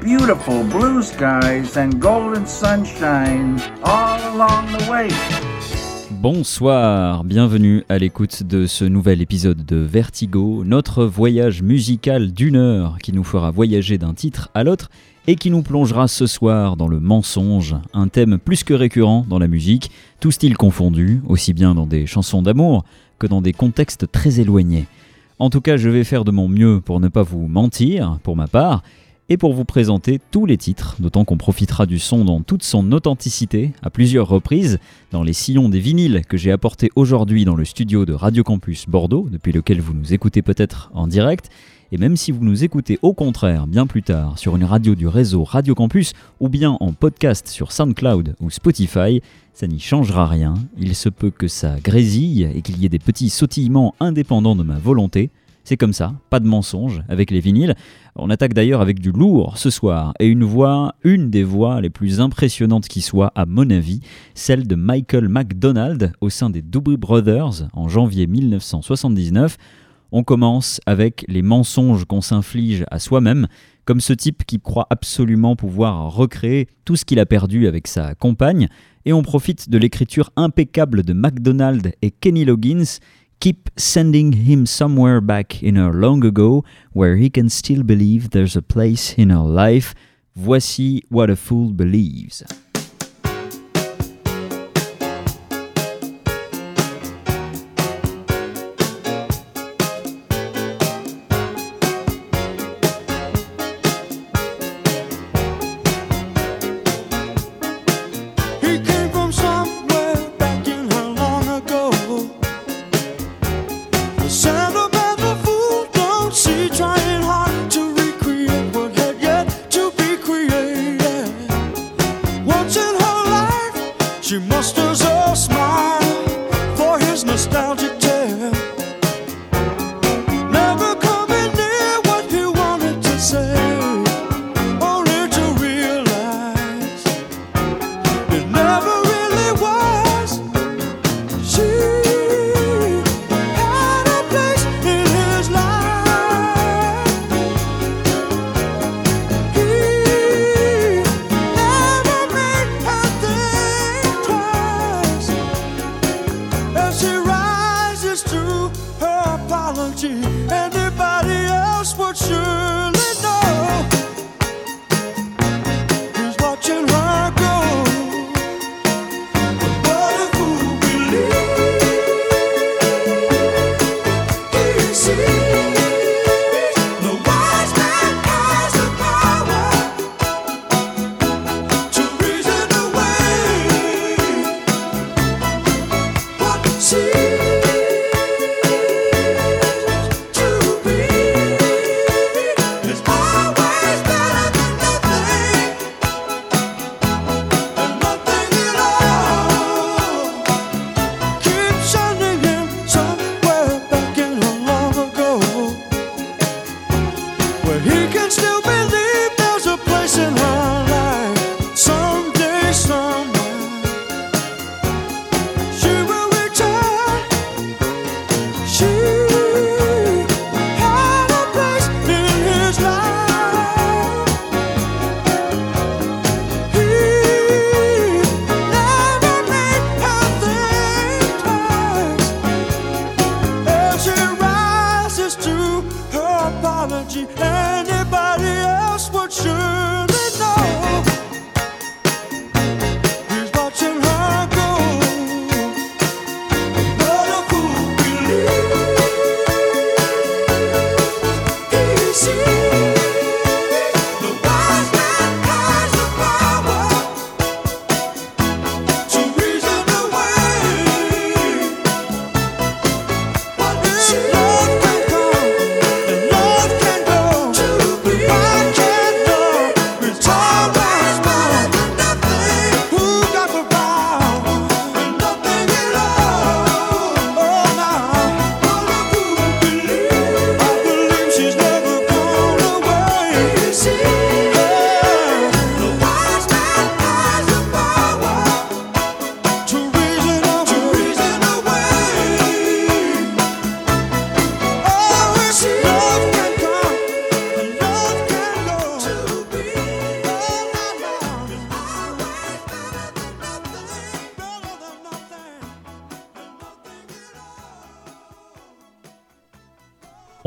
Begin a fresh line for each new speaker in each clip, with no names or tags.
Beautiful blue skies and golden sunshine all along the way.
Bonsoir, bienvenue à l'écoute de ce nouvel épisode de Vertigo, notre voyage musical d'une heure qui nous fera voyager d'un titre à l'autre et qui nous plongera ce soir dans le mensonge, un thème plus que récurrent dans la musique, tout style confondu, aussi bien dans des chansons d'amour que dans des contextes très éloignés. En tout cas, je vais faire de mon mieux pour ne pas vous mentir, pour ma part, et pour vous présenter tous les titres, d'autant qu'on profitera du son dans toute son authenticité à plusieurs reprises dans les sillons des vinyles que j'ai apportés aujourd'hui dans le studio de Radio Campus Bordeaux, depuis lequel vous nous écoutez peut-être en direct. Et même si vous nous écoutez au contraire bien plus tard sur une radio du réseau Radio Campus ou bien en podcast sur SoundCloud ou Spotify, ça n'y changera rien. Il se peut que ça grésille et qu'il y ait des petits sautillements indépendants de ma volonté. C'est comme ça, pas de mensonge avec les vinyles. On attaque d'ailleurs avec du lourd ce soir et une voix, une des voix les plus impressionnantes qui soit à mon avis, celle de Michael McDonald au sein des Doobie Brothers en janvier 1979. On commence avec les mensonges qu'on s'inflige à soi-même, comme ce type qui croit absolument pouvoir recréer tout ce qu'il a perdu avec sa compagne, et on profite de l'écriture impeccable de McDonald et Kenny Loggins keep sending him somewhere back in her long ago where he can still believe there's a place in her life. Voici what a fool believes.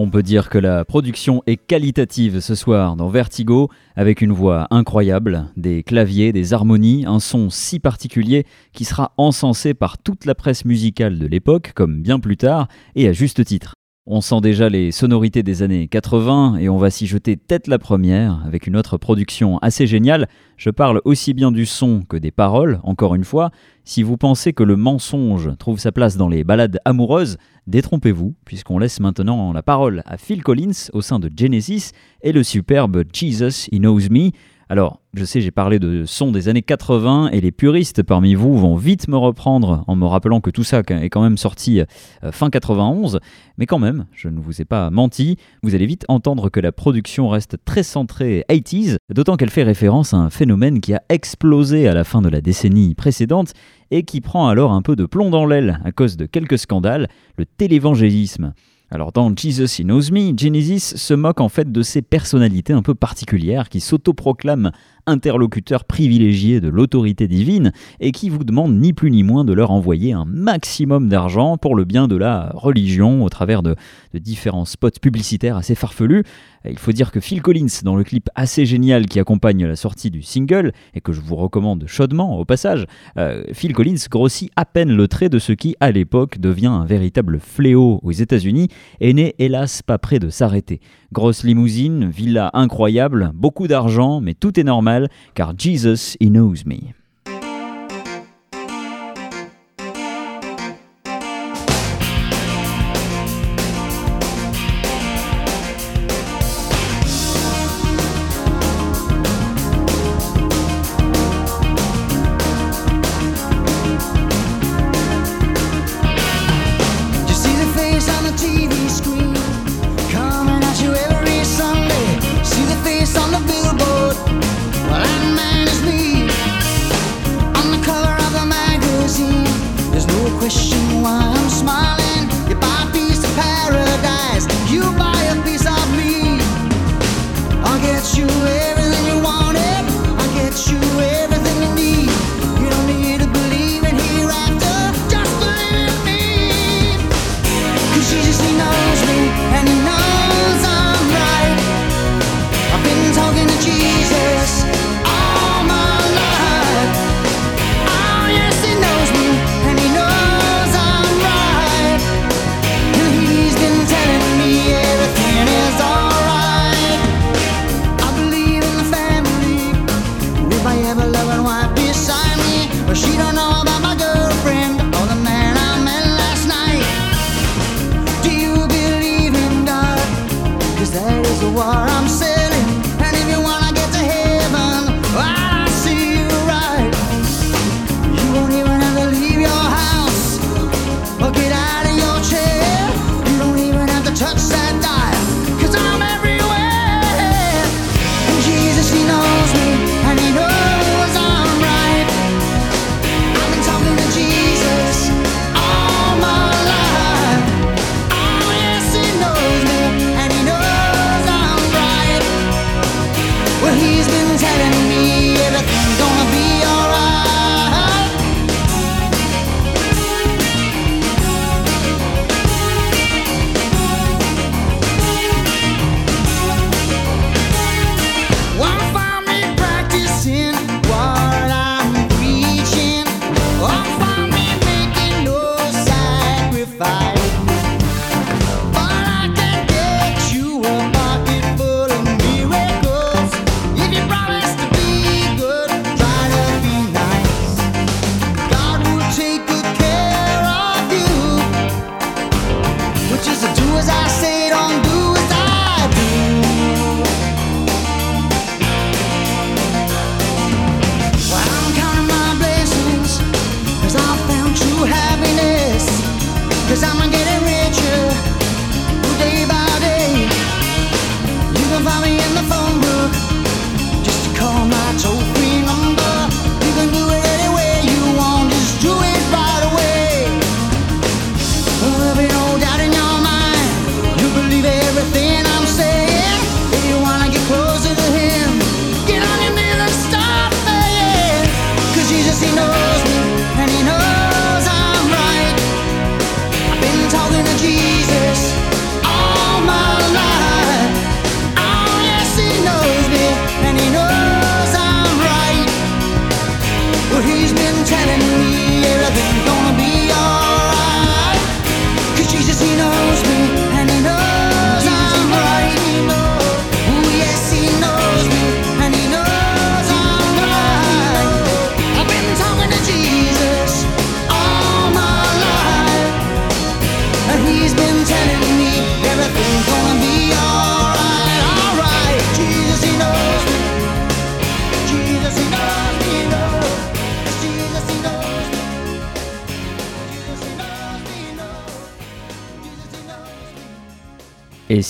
On peut dire que la production est qualitative ce soir dans Vertigo, avec une voix incroyable, des claviers, des harmonies, un son si particulier qui sera encensé par toute la presse musicale de l'époque, comme bien plus tard, et à juste titre. On sent déjà les sonorités des années 80 et on va s'y jeter tête la première avec une autre production assez géniale. Je parle aussi bien du son que des paroles, encore une fois. Si vous pensez que le mensonge trouve sa place dans les ballades amoureuses, détrompez-vous, puisqu'on laisse maintenant la parole à Phil Collins au sein de Genesis et le superbe Jesus He Knows Me. Alors, je sais, j'ai parlé de son des années 80 et les puristes parmi vous vont vite me reprendre en me rappelant que tout ça est quand même sorti euh, fin 91, mais quand même, je ne vous ai pas menti, vous allez vite entendre que la production reste très centrée 80s, d'autant qu'elle fait référence à un phénomène qui a explosé à la fin de la décennie précédente et qui prend alors un peu de plomb dans l'aile à cause de quelques scandales, le télévangélisme. Alors dans Jesus He Knows Me, Genesis se moque en fait de ces personnalités un peu particulières qui s'autoproclament interlocuteurs privilégiés de l'autorité divine et qui vous demandent ni plus ni moins de leur envoyer un maximum d'argent pour le bien de la religion au travers de, différents spots publicitaires assez farfelus. Il faut dire que Phil Collins, dans le clip assez génial qui accompagne la sortie du single, et que je vous recommande chaudement au passage, euh, Phil Collins grossit à peine le trait de ce qui, à l'époque, devient un véritable fléau aux États-Unis et n'est hélas pas près de s'arrêter. Grosse limousine, villa incroyable, beaucoup d'argent, mais tout est normal, car Jesus, he knows me.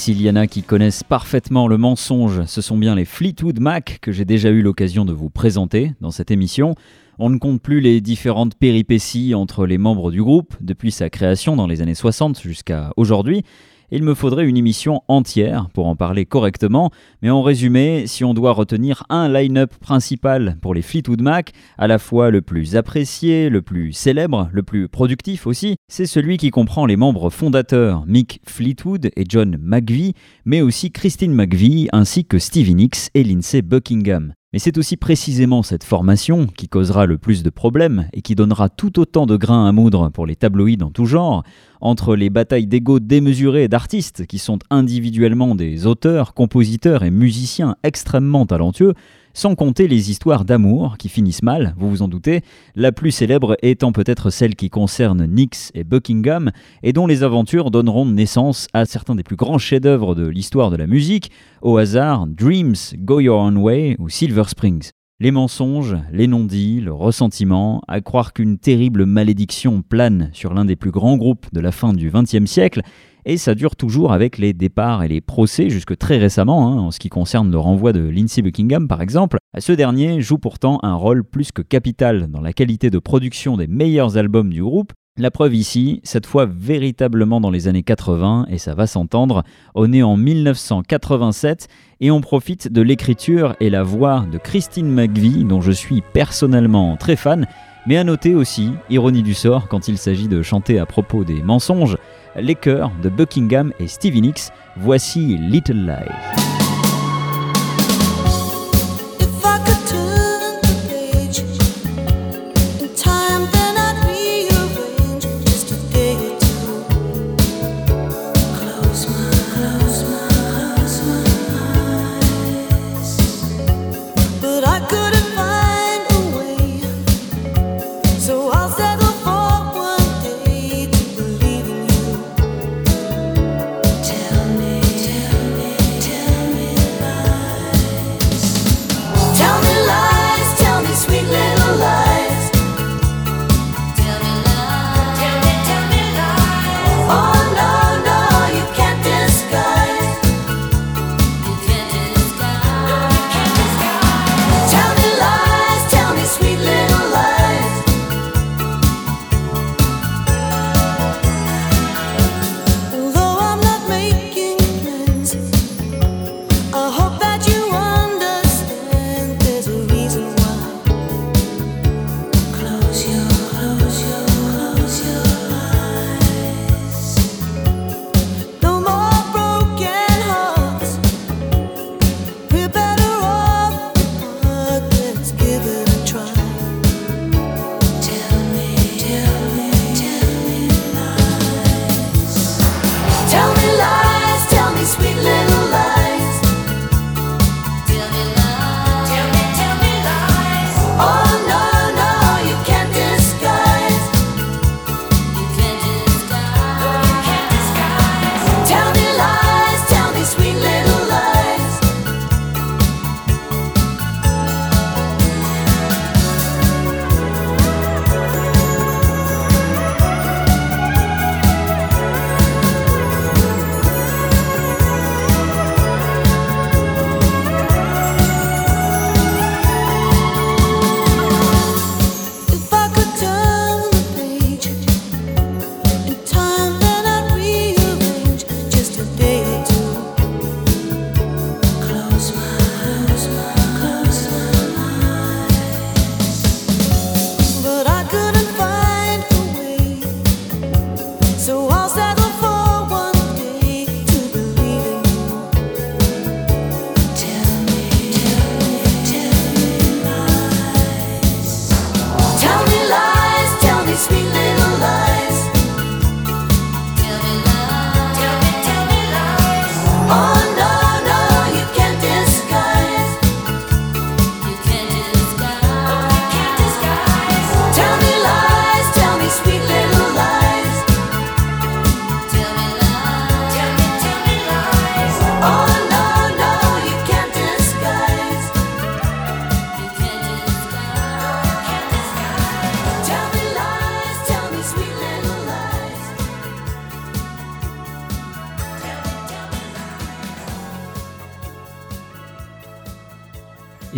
S'il y en a qui connaissent parfaitement le mensonge, ce sont bien les Fleetwood Mac que j'ai déjà eu l'occasion de vous présenter dans cette émission. On ne compte plus les différentes péripéties entre les membres du groupe depuis sa création dans les années 60 jusqu'à aujourd'hui. Il me faudrait une émission entière pour en parler correctement, mais en résumé, si on doit retenir un line-up principal pour les Fleetwood Mac, à la fois le plus apprécié, le plus célèbre, le plus productif aussi, c'est celui qui comprend les membres fondateurs Mick Fleetwood et John McVie, mais aussi Christine McVie ainsi que Stevie Nicks et Lindsay Buckingham. Mais c'est aussi précisément cette formation qui causera le plus de problèmes et qui donnera tout autant de grains à moudre pour les tabloïds en tout genre, entre les batailles d'ego démesurées d'artistes qui sont individuellement des auteurs, compositeurs et musiciens extrêmement talentueux, sans compter les histoires d'amour qui finissent mal, vous vous en doutez, la plus célèbre étant peut-être celle qui concerne Nix et Buckingham, et dont les aventures donneront naissance à certains des plus grands chefs-d'œuvre de l'histoire de la musique, au hasard Dreams, Go Your Own Way ou Silver Springs. Les mensonges, les non-dits, le ressentiment, à croire qu'une terrible malédiction plane sur l'un des plus grands groupes de la fin du XXe siècle, et ça dure toujours avec les départs et les procès jusque très récemment, hein, en ce qui concerne le renvoi de Lindsey Buckingham par exemple. Ce dernier joue pourtant un rôle plus que capital dans la qualité de production des meilleurs albums du groupe. La preuve ici, cette fois véritablement dans les années 80, et ça va s'entendre, on est en 1987 et on profite de l'écriture et la voix de Christine McVie, dont je suis personnellement très fan, mais à noter aussi, ironie du sort, quand il s'agit de chanter à propos des mensonges, les chœurs de Buckingham et Stevie Nicks. Voici Little Lies.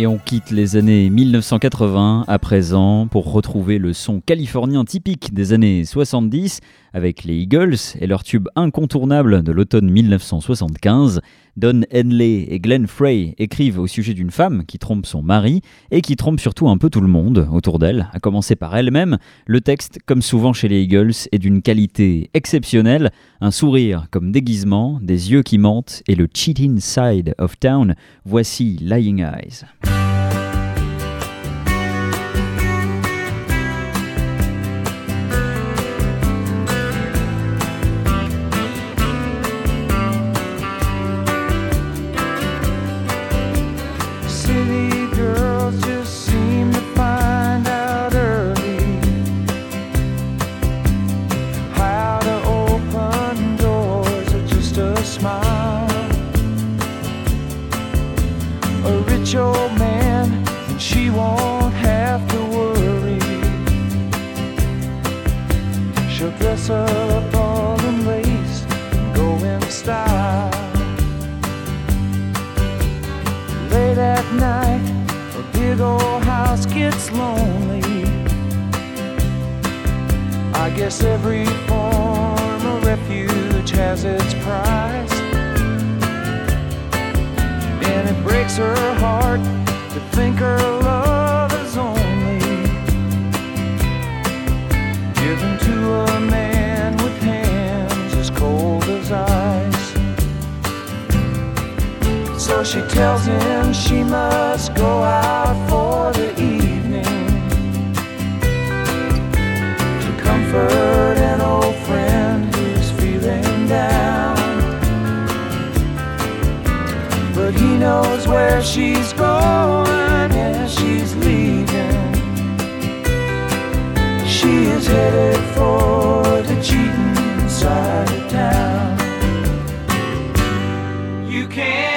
Et on quitte les années 1980 à présent pour retrouver le son californien typique des années 70 avec les Eagles et leur tube incontournable de l'automne 1975. Don Henley et Glenn Frey écrivent au sujet d'une femme qui trompe son mari et qui trompe surtout un peu tout le monde autour d'elle, à commencer par elle-même. Le texte, comme souvent chez les Eagles, est d'une qualité exceptionnelle, un sourire comme déguisement, des yeux qui mentent et le cheating side of town. Voici Lying Eyes.
Dress up all in lace and go in style. Late at night, a big old house gets lonely. I guess every form of refuge has its price. And it breaks her heart to think her love is only given to a man So she tells him she must go out for the evening to comfort an old friend who's feeling down. But he knows where she's going and she's leaving. She is headed for the cheating side of town. You can't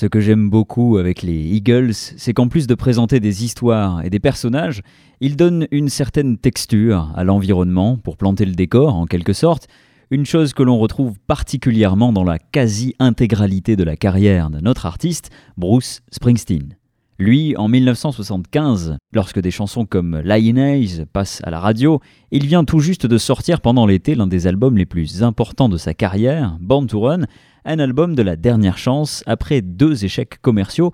Ce que j'aime beaucoup avec les Eagles, c'est qu'en plus de présenter des histoires et des personnages, ils donnent une certaine texture à l'environnement pour planter le décor en quelque sorte, une chose que l'on retrouve particulièrement dans la quasi-intégralité de la carrière de notre artiste, Bruce Springsteen. Lui, en 1975, lorsque des chansons comme Lioness passent à la radio, il vient tout juste de sortir pendant l'été l'un des albums les plus importants de sa carrière, Born to Run, un album de la dernière chance après deux échecs commerciaux,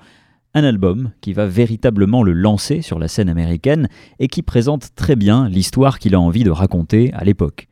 un album qui va véritablement le lancer sur la scène américaine et qui présente très bien l'histoire qu'il a envie de raconter à l'époque.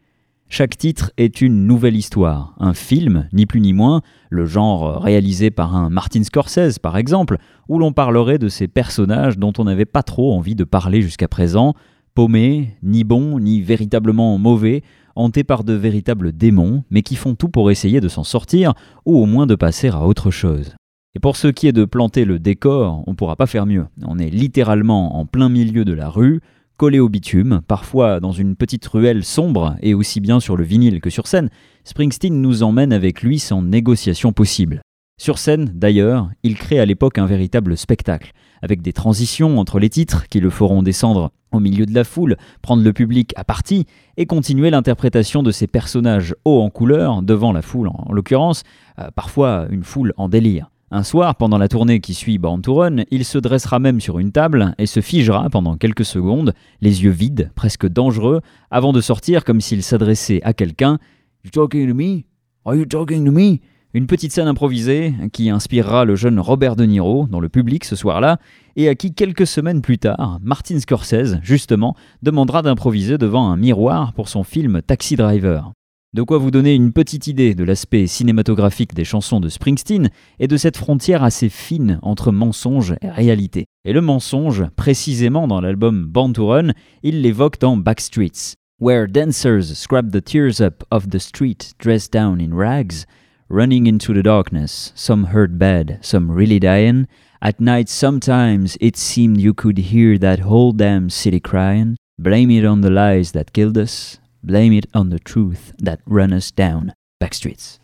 Chaque titre est une nouvelle histoire, un film, ni plus ni moins, le genre réalisé par un Martin Scorsese par exemple, où l'on parlerait de ces personnages dont on n'avait pas trop envie de parler jusqu'à présent, paumés, ni bons, ni véritablement mauvais, hantés par de véritables démons, mais qui font tout pour essayer de s'en sortir, ou au moins de passer à autre chose. Et pour ce qui est de planter le décor, on ne pourra pas faire mieux. On est littéralement en plein milieu de la rue, collé au bitume, parfois dans une petite ruelle sombre, et aussi bien sur le vinyle que sur scène, Springsteen nous emmène avec lui sans négociation possible. Sur scène, d'ailleurs, il crée à l'époque un véritable spectacle, avec des transitions entre les titres qui le feront descendre au milieu de la foule, prendre le public à partie et continuer l'interprétation de ces personnages hauts en couleur devant la foule, en l'occurrence, euh, parfois une foule en délire. Un soir, pendant la tournée qui suit Born to il se dressera même sur une table et se figera pendant quelques secondes, les yeux vides, presque dangereux, avant de sortir comme s'il s'adressait à quelqu'un. You talking to me? Are you talking to me? Une petite scène improvisée qui inspirera le jeune Robert De Niro dans le public ce soir-là et à qui quelques semaines plus tard, Martin Scorsese, justement, demandera d'improviser devant un miroir pour son film Taxi Driver. De quoi vous donner une petite idée de l'aspect cinématographique des chansons de Springsteen et de cette frontière assez fine entre mensonge et réalité. Et le mensonge, précisément dans l'album Born to Run, il l'évoque dans Backstreets. Where dancers scrap the tears up of the street dressed down in rags, running into the darkness, some hurt bad, some really dying. At night, sometimes it seemed you could hear that whole damn city crying. Blame it on the lies that killed us, blame it on the truth that run us down. Backstreets.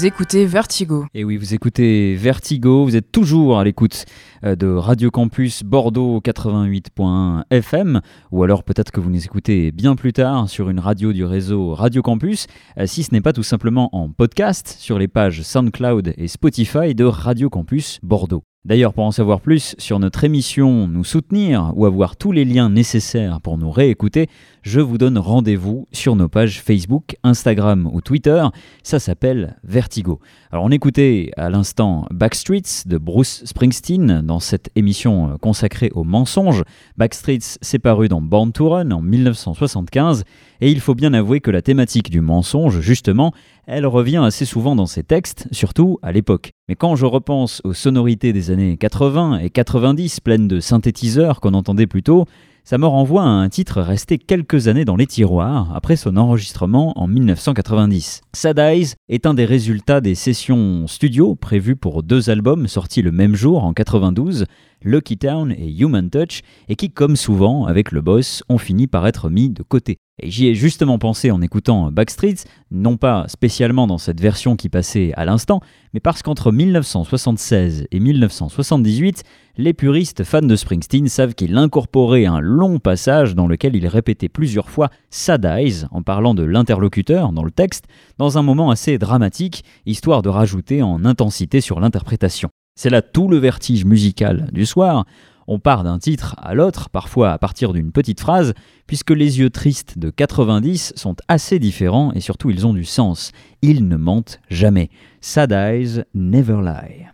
Vous écoutez Vertigo.
Et oui, vous écoutez Vertigo, vous êtes toujours à l'écoute euh, de Radio Campus Bordeaux 88.1 FM, ou alors peut-être que vous nous écoutez bien plus tard sur une radio du réseau Radio Campus, euh, si ce n'est pas tout simplement en podcast sur les pages SoundCloud et Spotify de Radio Campus Bordeaux. D'ailleurs, pour en savoir plus sur notre émission, nous soutenir ou avoir tous les liens nécessaires pour nous réécouter, je vous donne rendez-vous sur nos pages Facebook, Instagram ou Twitter. Ça s'appelle Vertigo. Alors, on écoutait à l'instant Backstreets de Bruce Springsteen dans cette émission consacrée aux mensonges. Backstreets s'est paru dans Born to Run en 1975 et il faut bien avouer que la thématique du mensonge, justement, elle revient assez souvent dans ses textes, surtout à l'époque. Mais quand je repense aux sonorités des années 80 et 90 pleines de synthétiseurs qu'on entendait plus tôt, ça me renvoie à un titre resté quelques années dans les tiroirs après son enregistrement en 1990. Sad Eyes est un des résultats des sessions studio prévues pour deux albums sortis le même jour en 92, Lucky Town et Human Touch, et qui, comme souvent avec le boss, ont fini par être mis de côté. J'y ai justement pensé en écoutant Backstreets, non pas spécialement dans cette version qui passait à l'instant, mais parce qu'entre 1976 et 1978, les puristes fans de Springsteen savent qu'il incorporait un long passage dans lequel il répétait plusieurs fois Sad Eyes en parlant de l'interlocuteur dans le texte, dans un moment assez dramatique, histoire de rajouter en intensité sur l'interprétation. C'est là tout le vertige musical du soir. On part d'un titre à l'autre, parfois à partir d'une petite phrase, puisque les yeux tristes de 90 sont assez différents et surtout ils ont du sens. Ils ne mentent jamais. Sad eyes never lie.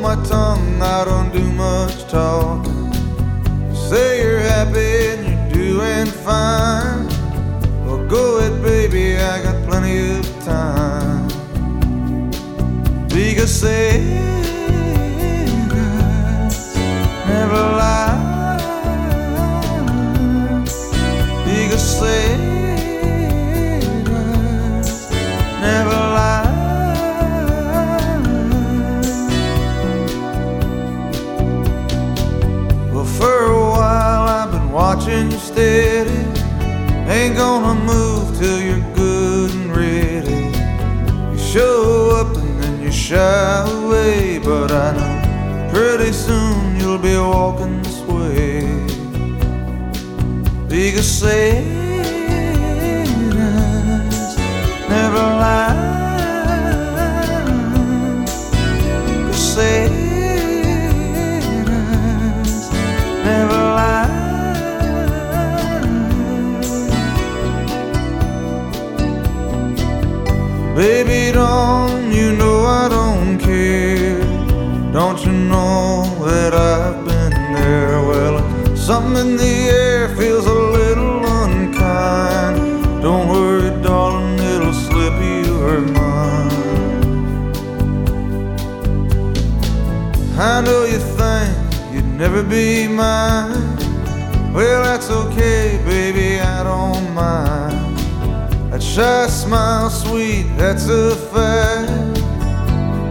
Hold my tongue, I don't do much talking. You say you're happy and you're doing fine. Well, go ahead, baby, I got plenty of time. Because say never lie. Well, for a while I've been watching you steady. Ain't gonna move till you're good and ready. You show up and then you shy away, but I know pretty soon you'll be walking this way. Because say be mine. Well, that's okay, baby, I don't mind. That shy smile, sweet, that's a fact.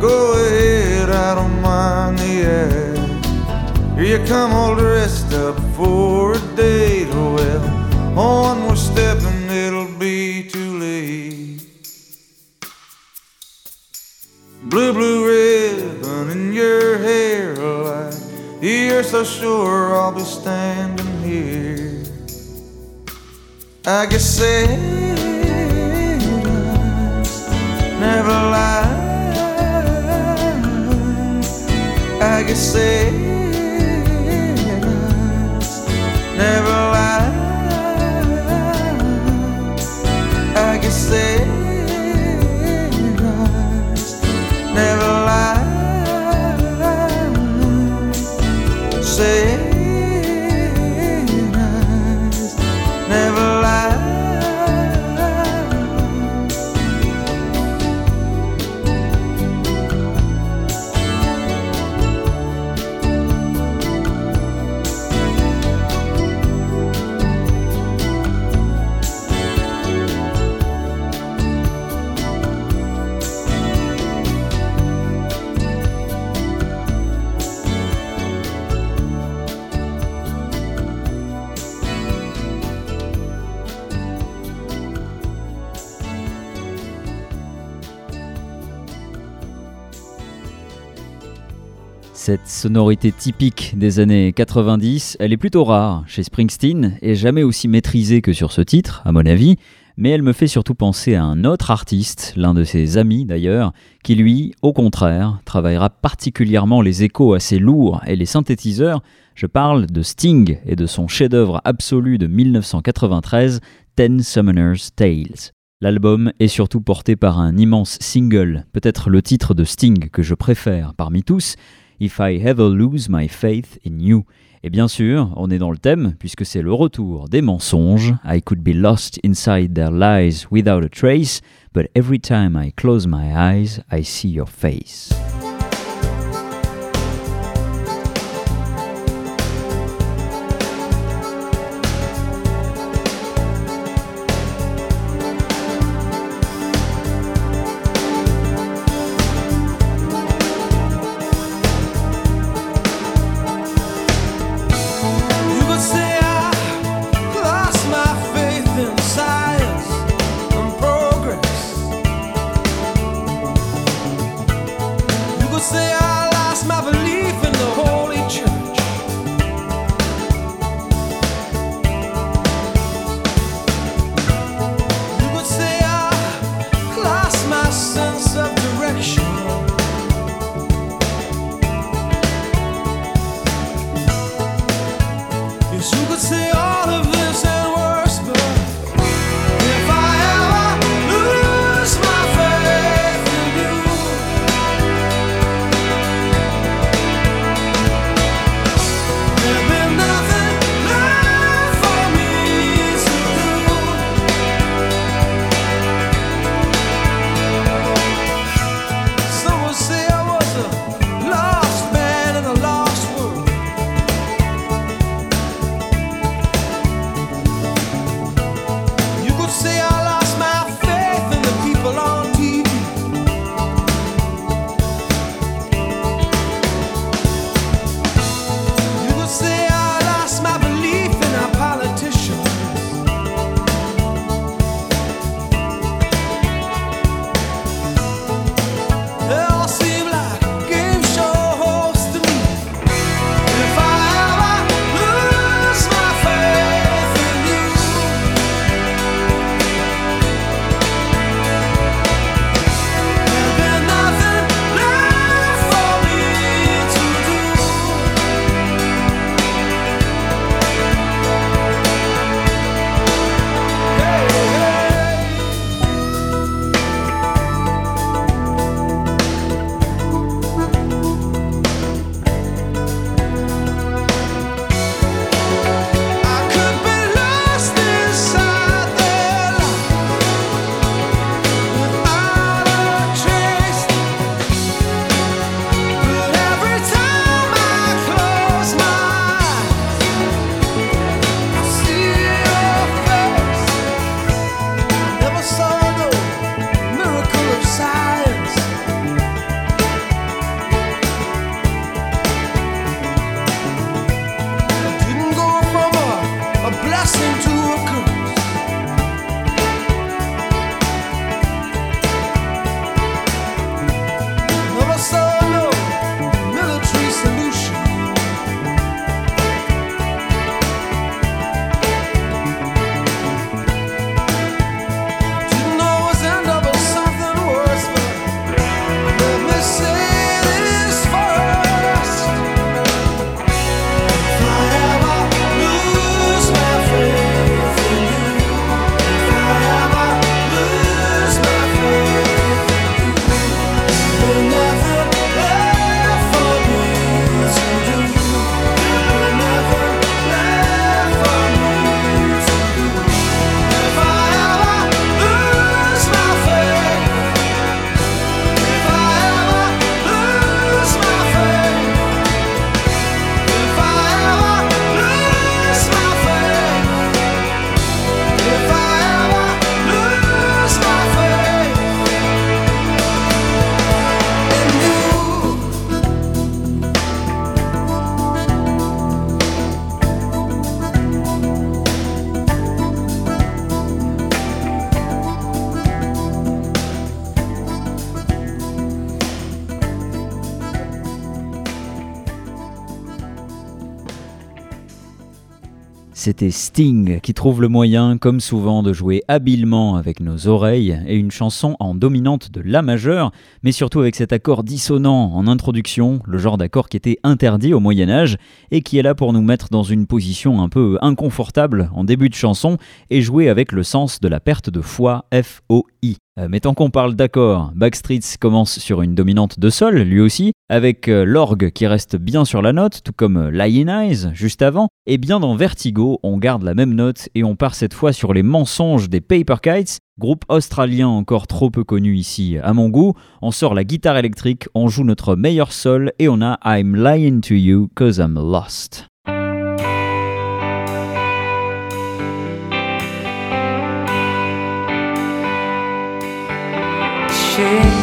Go ahead, I don't mind the act. Here you come all dressed up for a date. Well, on you're so sure I'll be standing here. I guess Santa's never lies. I guess Santa's never lies.
Cette sonorité typique des années 90, elle est plutôt rare chez Springsteen et jamais aussi maîtrisée que sur ce titre, à mon avis, mais elle me fait surtout penser à un autre artiste, l'un de ses amis d'ailleurs, qui lui, au contraire, travaillera particulièrement les échos assez lourds et les synthétiseurs. Je parle de Sting et de son chef-d'œuvre absolu de 1993, Ten Summoner's Tales. L'album est surtout porté par un immense single, peut-être le titre de Sting que je préfère parmi tous, If I Ever Lose My Faith in You. Et bien sûr, on est dans le thème, puisque c'est le retour des mensonges. I could be lost inside their lies without a trace, but every time I close my eyes, I see your face.
C'était Sting qui trouve le moyen, comme souvent, de jouer habilement avec nos oreilles et une chanson en dominante de La majeure, mais surtout avec cet accord dissonant en introduction, le genre d'accord qui était interdit au Moyen Âge et qui est là pour nous mettre dans une position un peu inconfortable en début de chanson et jouer avec le sens de la perte de foi F-O-I. Euh, mais tant qu'on parle d'accord, Backstreets commence sur une dominante de sol, lui aussi, avec euh, l'orgue qui reste bien sur la note, tout comme euh, Lion Eyes juste avant, et bien dans Vertigo, on garde la même note et on part cette fois sur les mensonges des Paper Kites, groupe australien encore trop peu connu ici à mon goût. On sort la guitare électrique, on joue notre meilleur sol et on a I'm lying to you cause I'm lost. noche.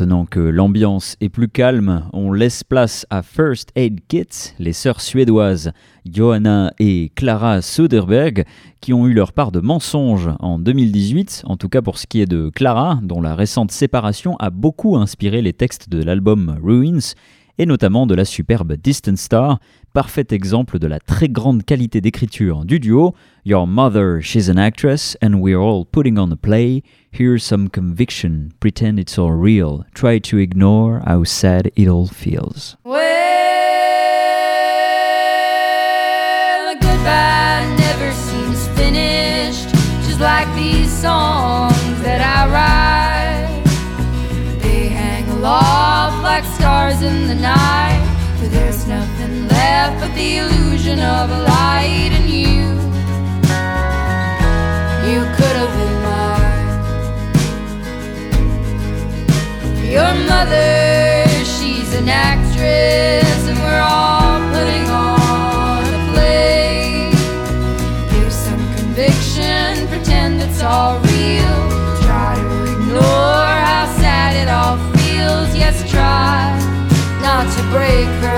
Maintenant que l'ambiance est plus calme, on laisse place à First Aid Kit, les sœurs suédoises Johanna et Clara Söderberg, qui ont eu leur part de mensonges en 2018, en tout cas pour ce qui est de Clara, dont la récente séparation a beaucoup inspiré les textes de l'album Ruins, et notamment de la superbe Distant Star, parfait exemple de la très grande qualité d'écriture du duo. Your mother, she's an actress, and we're all putting on a play. Here's some conviction, pretend it's all real. Try to ignore how sad it all feels.
Well, goodbye never seems finished. Just like these songs like stars in the night. But there's nothing left but the illusion of a light in you. You could have been mine. Your mother, break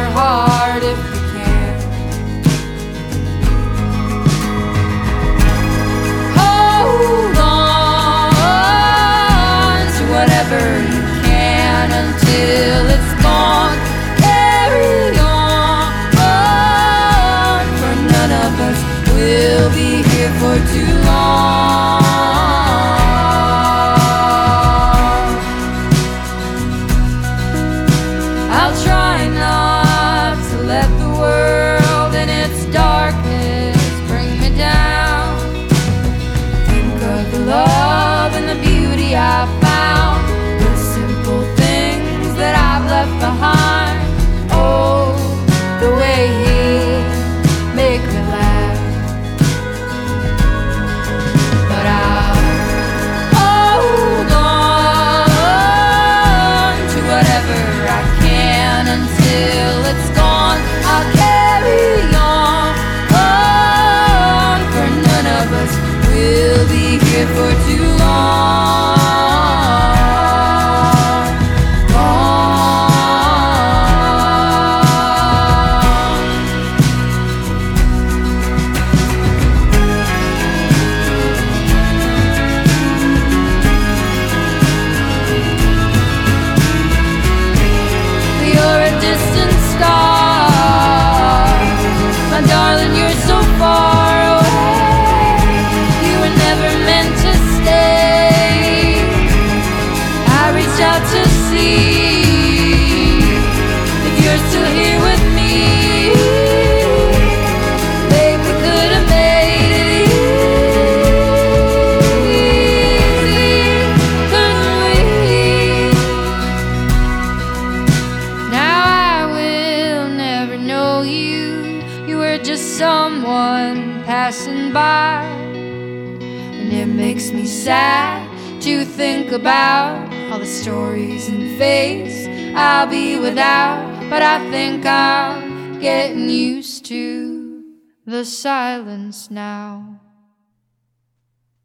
about all the stories and face I'll be without. But I think I'm getting used to the silence now.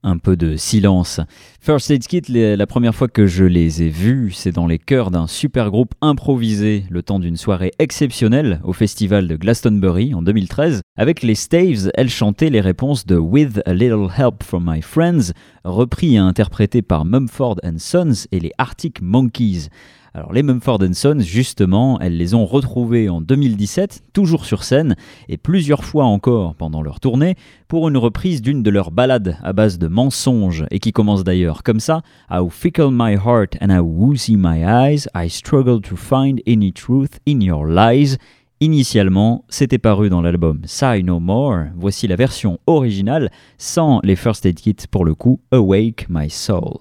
Un peu de silence. First Aid Kit, la première fois que je les ai vus, c'est dans les chœurs d'un super groupe improvisé le temps d'une soirée exceptionnelle au festival de Glastonbury en 2013. Avec les Staves, elles chantaient les réponses de With a Little Help from My Friends, repris et interprété par Mumford Sons et les Arctic Monkeys. Alors les Mumford Sons, justement, elles les ont retrouvés en 2017, toujours sur scène, et plusieurs fois encore pendant leur tournée, pour une reprise d'une de leurs ballades à base de mensonges, et qui commence d'ailleurs comme ça How fickle my heart and how woozy my eyes, I struggle to find any truth in your lies. Initialement, c'était paru dans l'album Sigh No More. Voici la version originale, sans les First Aid Kit pour le coup, Awake My Soul.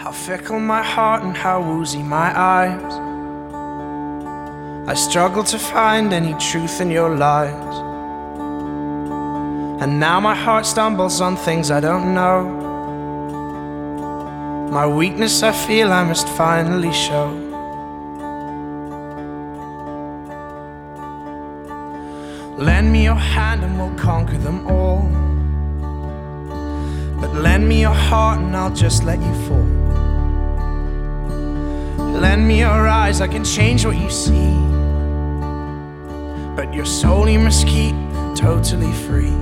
How fickle my heart and how woozy my eyes. I struggle to find any truth in your lies. And now my heart stumbles on things I don't know. My weakness I feel I must finally show. Lend me your hand and we'll conquer them all. But lend me your heart and I'll just let you fall. Lend me your eyes, I can change what you see. But your soul you must keep totally free.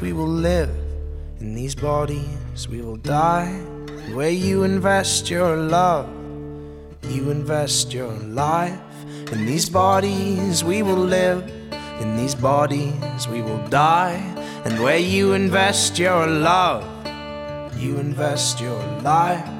We will live. In these bodies we will die. Where you invest your love, you invest your life. In these bodies we will live. In these bodies we will die. And where you invest your love, you invest your life.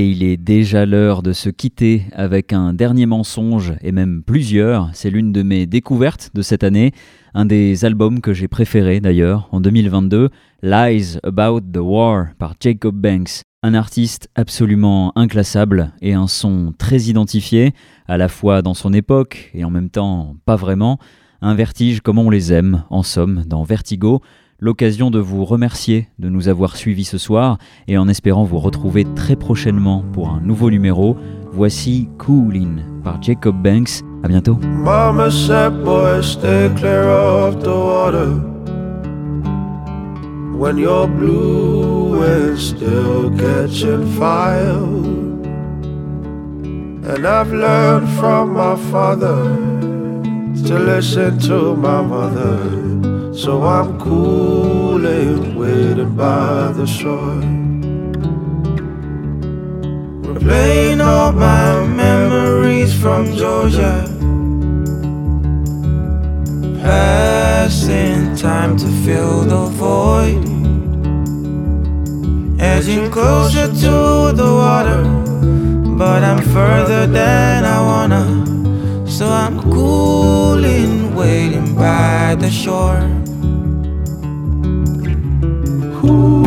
Et il est déjà l'heure de se quitter avec un dernier mensonge, et même plusieurs. C'est l'une de mes découvertes de cette année, un des albums que j'ai préféré d'ailleurs en 2022, Lies About the War par Jacob Banks. Un artiste absolument inclassable et un son très identifié, à la fois dans son époque et en même temps pas vraiment. Un vertige comme on les aime, en somme, dans Vertigo, l'occasion de vous remercier de nous avoir suivis ce soir et en espérant vous retrouver très prochainement pour un nouveau numéro. Voici Coolin par Jacob Banks. À bientôt.
I've learned from my father to. So I'm cooling, waiting by the shore. Replaying all my memories from Georgia. Passing time to fill the void. Edging closer to the water, but I'm further than I wanna. So I'm cooling, waiting by the shore. Ooh.